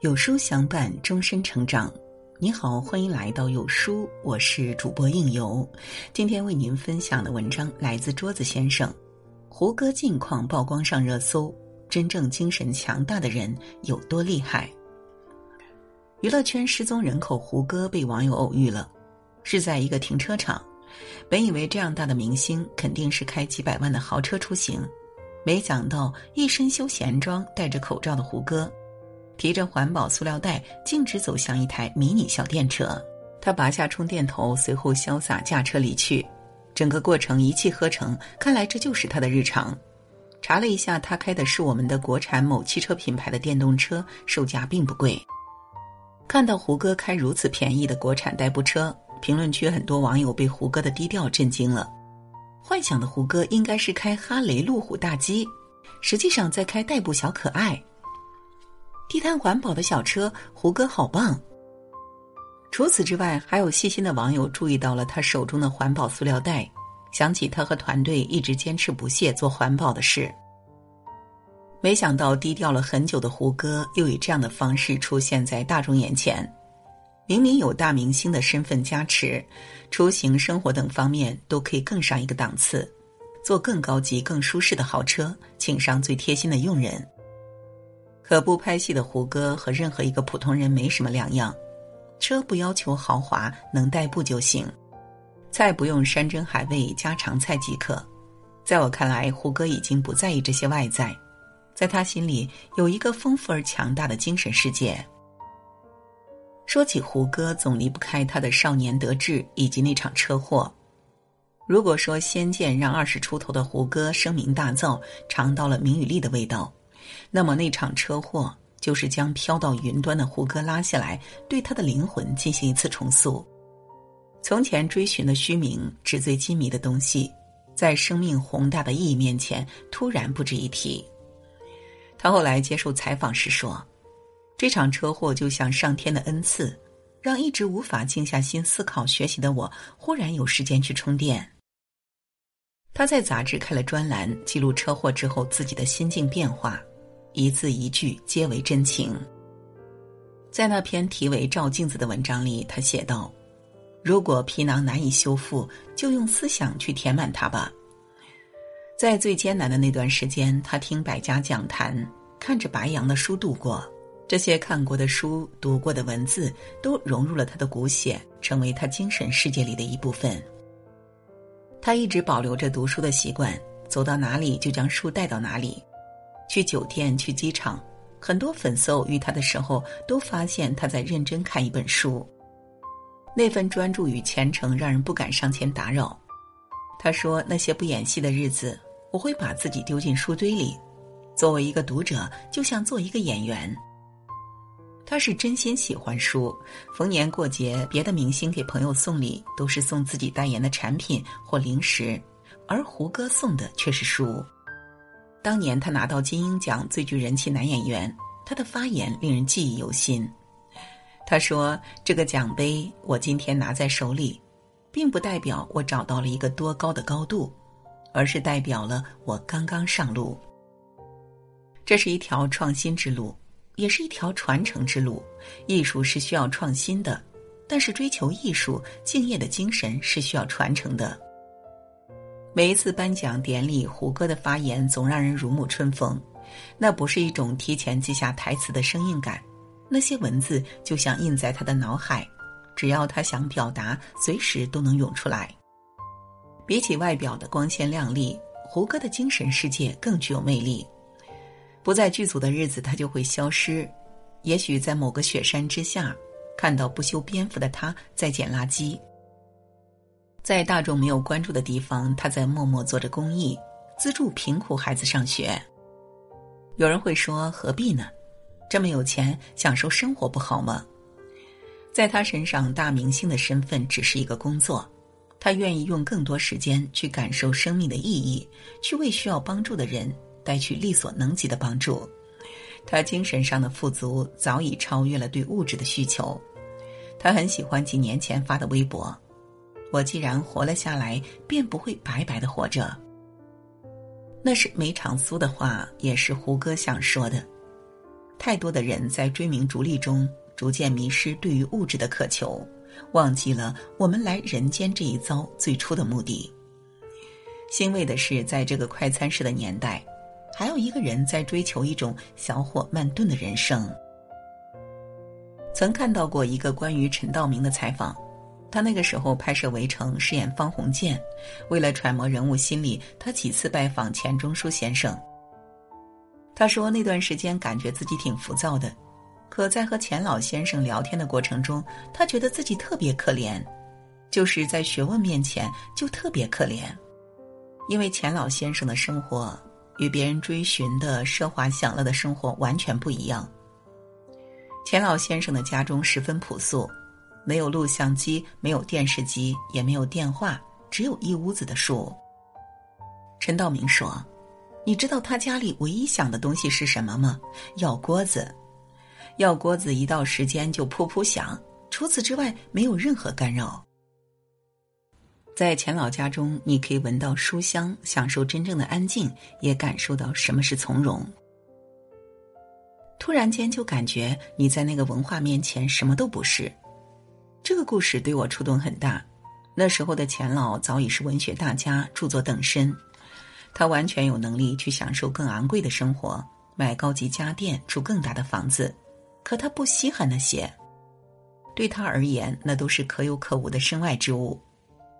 有书相伴，终身成长。你好，欢迎来到有书，我是主播应由。今天为您分享的文章来自桌子先生。胡歌近况曝光上热搜，真正精神强大的人有多厉害？娱乐圈失踪人口胡歌被网友偶遇了，是在一个停车场。本以为这样大的明星肯定是开几百万的豪车出行，没想到一身休闲装、戴着口罩的胡歌。提着环保塑料袋，径直走向一台迷你小电车。他拔下充电头，随后潇洒驾车离去。整个过程一气呵成，看来这就是他的日常。查了一下，他开的是我们的国产某汽车品牌的电动车，售价并不贵。看到胡歌开如此便宜的国产代步车，评论区很多网友被胡歌的低调震惊了。幻想的胡歌应该是开哈雷路虎大 G，实际上在开代步小可爱。低碳环保的小车，胡歌好棒。除此之外，还有细心的网友注意到了他手中的环保塑料袋，想起他和团队一直坚持不懈做环保的事。没想到低调了很久的胡歌，又以这样的方式出现在大众眼前。明明有大明星的身份加持，出行、生活等方面都可以更上一个档次，坐更高级、更舒适的豪车，请上最贴心的佣人。可不拍戏的胡歌和任何一个普通人没什么两样，车不要求豪华，能代步就行；菜不用山珍海味，家常菜即可。在我看来，胡歌已经不在意这些外在，在他心里有一个丰富而强大的精神世界。说起胡歌，总离不开他的少年得志以及那场车祸。如果说《仙剑》让二十出头的胡歌声名大噪，尝到了名与利的味道。那么那场车祸就是将飘到云端的胡歌拉下来，对他的灵魂进行一次重塑。从前追寻的虚名、纸醉金迷的东西，在生命宏大的意义面前突然不值一提。他后来接受采访时说：“这场车祸就像上天的恩赐，让一直无法静下心思考学习的我，忽然有时间去充电。”他在杂志开了专栏，记录车祸之后自己的心境变化。一字一句皆为真情。在那篇题为《照镜子》的文章里，他写道：“如果皮囊难以修复，就用思想去填满它吧。”在最艰难的那段时间，他听百家讲坛，看着白杨的书度过。这些看过的书、读过的文字，都融入了他的骨血，成为他精神世界里的一部分。他一直保留着读书的习惯，走到哪里就将书带到哪里。去酒店、去机场，很多粉丝偶遇他的时候，都发现他在认真看一本书。那份专注与虔诚，让人不敢上前打扰。他说：“那些不演戏的日子，我会把自己丢进书堆里。作为一个读者，就像做一个演员。”他是真心喜欢书，逢年过节，别的明星给朋友送礼都是送自己代言的产品或零食，而胡歌送的却是书。当年他拿到金鹰奖最具人气男演员，他的发言令人记忆犹新。他说：“这个奖杯我今天拿在手里，并不代表我找到了一个多高的高度，而是代表了我刚刚上路。这是一条创新之路，也是一条传承之路。艺术是需要创新的，但是追求艺术、敬业的精神是需要传承的。”每一次颁奖典礼，胡歌的发言总让人如沐春风。那不是一种提前记下台词的生硬感，那些文字就像印在他的脑海，只要他想表达，随时都能涌出来。比起外表的光鲜亮丽，胡歌的精神世界更具有魅力。不在剧组的日子，他就会消失。也许在某个雪山之下，看到不修边幅的他在捡垃圾。在大众没有关注的地方，他在默默做着公益，资助贫苦孩子上学。有人会说：“何必呢？这么有钱，享受生活不好吗？”在他身上，大明星的身份只是一个工作，他愿意用更多时间去感受生命的意义，去为需要帮助的人带去力所能及的帮助。他精神上的富足早已超越了对物质的需求。他很喜欢几年前发的微博。我既然活了下来，便不会白白的活着。那是梅长苏的话，也是胡歌想说的。太多的人在追名逐利中逐渐迷失对于物质的渴求，忘记了我们来人间这一遭最初的目的。欣慰的是，在这个快餐式的年代，还有一个人在追求一种小火慢炖的人生。曾看到过一个关于陈道明的采访，他那个时候拍摄《围城》，饰演方鸿渐，为了揣摩人物心理，他几次拜访钱钟书先生。他说那段时间感觉自己挺浮躁的，可在和钱老先生聊天的过程中，他觉得自己特别可怜，就是在学问面前就特别可怜，因为钱老先生的生活与别人追寻的奢华享乐的生活完全不一样。钱老先生的家中十分朴素，没有录像机，没有电视机，也没有电话，只有一屋子的书。陈道明说。你知道他家里唯一想的东西是什么吗？要锅子，要锅子，一到时间就噗噗响。除此之外，没有任何干扰。在钱老家中，你可以闻到书香，享受真正的安静，也感受到什么是从容。突然间，就感觉你在那个文化面前什么都不是。这个故事对我触动很大。那时候的钱老早已是文学大家，著作等身。他完全有能力去享受更昂贵的生活，买高级家电，住更大的房子，可他不稀罕那些。对他而言，那都是可有可无的身外之物。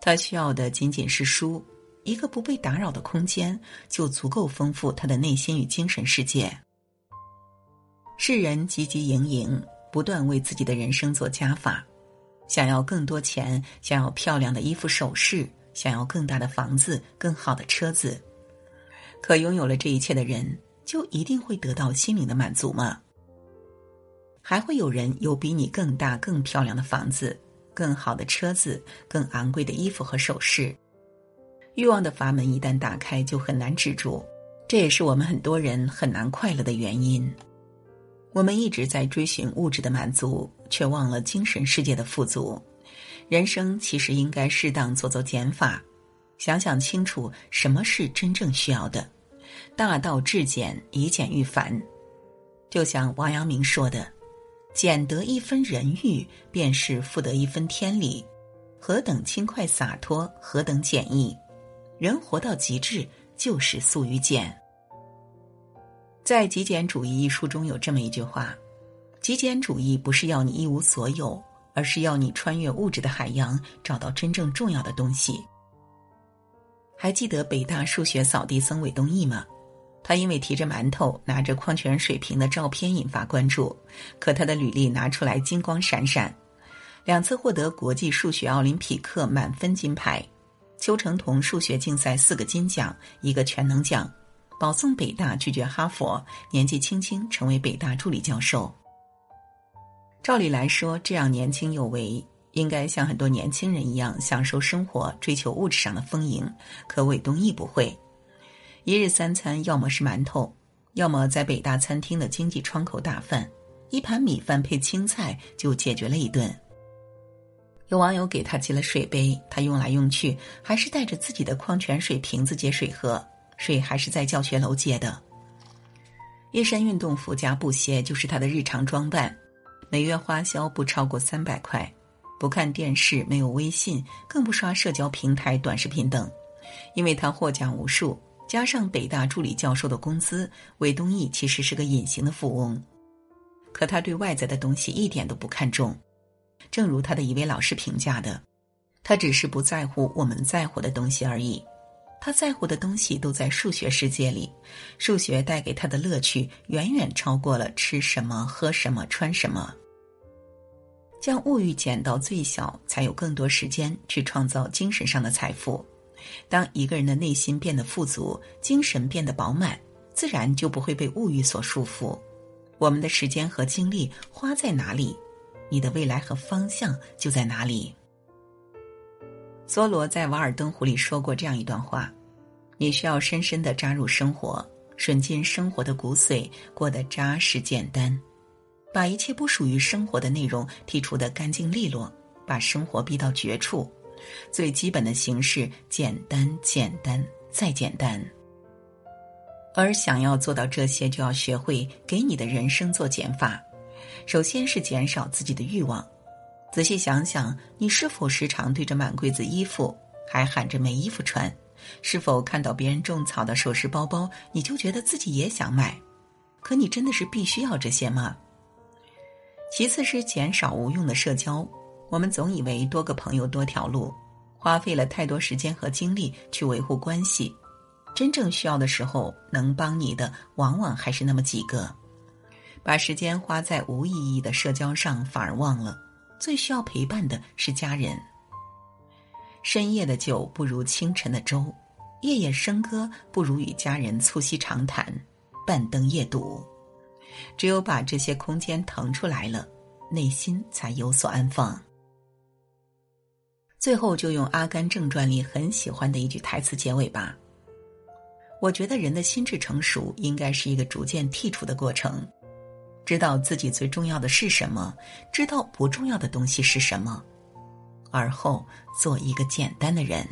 他需要的仅仅是书，一个不被打扰的空间，就足够丰富他的内心与精神世界。世人汲汲营营，不断为自己的人生做加法，想要更多钱，想要漂亮的衣服首饰，想要更大的房子，更好的车子。可拥有了这一切的人，就一定会得到心灵的满足吗？还会有人有比你更大、更漂亮的房子、更好的车子、更昂贵的衣服和首饰？欲望的阀门一旦打开，就很难止住。这也是我们很多人很难快乐的原因。我们一直在追寻物质的满足，却忘了精神世界的富足。人生其实应该适当做做减法。想想清楚，什么是真正需要的？大道至简，以简驭繁。就像王阳明说的：“俭得一分人欲，便是复得一分天理。何等轻快洒脱，何等简易！人活到极致，就是素与简。”在《极简主义》一书中有这么一句话：“极简主义不是要你一无所有，而是要你穿越物质的海洋，找到真正重要的东西。”还记得北大数学扫地僧韦东奕吗？他因为提着馒头、拿着矿泉水瓶的照片引发关注，可他的履历拿出来金光闪闪，两次获得国际数学奥林匹克满分金牌，邱成桐数学竞赛四个金奖，一个全能奖，保送北大拒绝哈佛，年纪轻轻成为北大助理教授。照理来说，这样年轻有为。应该像很多年轻人一样享受生活，追求物质上的丰盈。可韦东奕不会，一日三餐要么是馒头，要么在北大餐厅的经济窗口打饭，一盘米饭配青菜就解决了一顿。有网友给他寄了水杯，他用来用去还是带着自己的矿泉水瓶子接水喝，水还是在教学楼接的。一身运动服加布鞋就是他的日常装扮，每月花销不超过三百块。不看电视，没有微信，更不刷社交平台、短视频等，因为他获奖无数，加上北大助理教授的工资，韦东奕其实是个隐形的富翁。可他对外在的东西一点都不看重，正如他的一位老师评价的：“他只是不在乎我们在乎的东西而已，他在乎的东西都在数学世界里，数学带给他的乐趣远远超过了吃什么、喝什么、穿什么。”将物欲减到最小，才有更多时间去创造精神上的财富。当一个人的内心变得富足，精神变得饱满，自然就不会被物欲所束缚。我们的时间和精力花在哪里，你的未来和方向就在哪里。梭罗在《瓦尔登湖》里说过这样一段话：你需要深深的扎入生活，吮进生活的骨髓，过得扎实简单。把一切不属于生活的内容剔除的干净利落，把生活逼到绝处。最基本的形式，简单，简单，再简单。而想要做到这些，就要学会给你的人生做减法。首先是减少自己的欲望。仔细想想，你是否时常对着满柜子衣服还喊着没衣服穿？是否看到别人种草的首饰包包，你就觉得自己也想买？可你真的是必须要这些吗？其次是减少无用的社交。我们总以为多个朋友多条路，花费了太多时间和精力去维护关系。真正需要的时候，能帮你的往往还是那么几个。把时间花在无意义的社交上，反而忘了最需要陪伴的是家人。深夜的酒不如清晨的粥，夜夜笙歌不如与家人促膝长谈。半灯夜读，只有把这些空间腾出来了，内心才有所安放。最后，就用《阿甘正传》里很喜欢的一句台词结尾吧。我觉得人的心智成熟，应该是一个逐渐剔除的过程，知道自己最重要的是什么，知道不重要的东西是什么，而后做一个简单的人。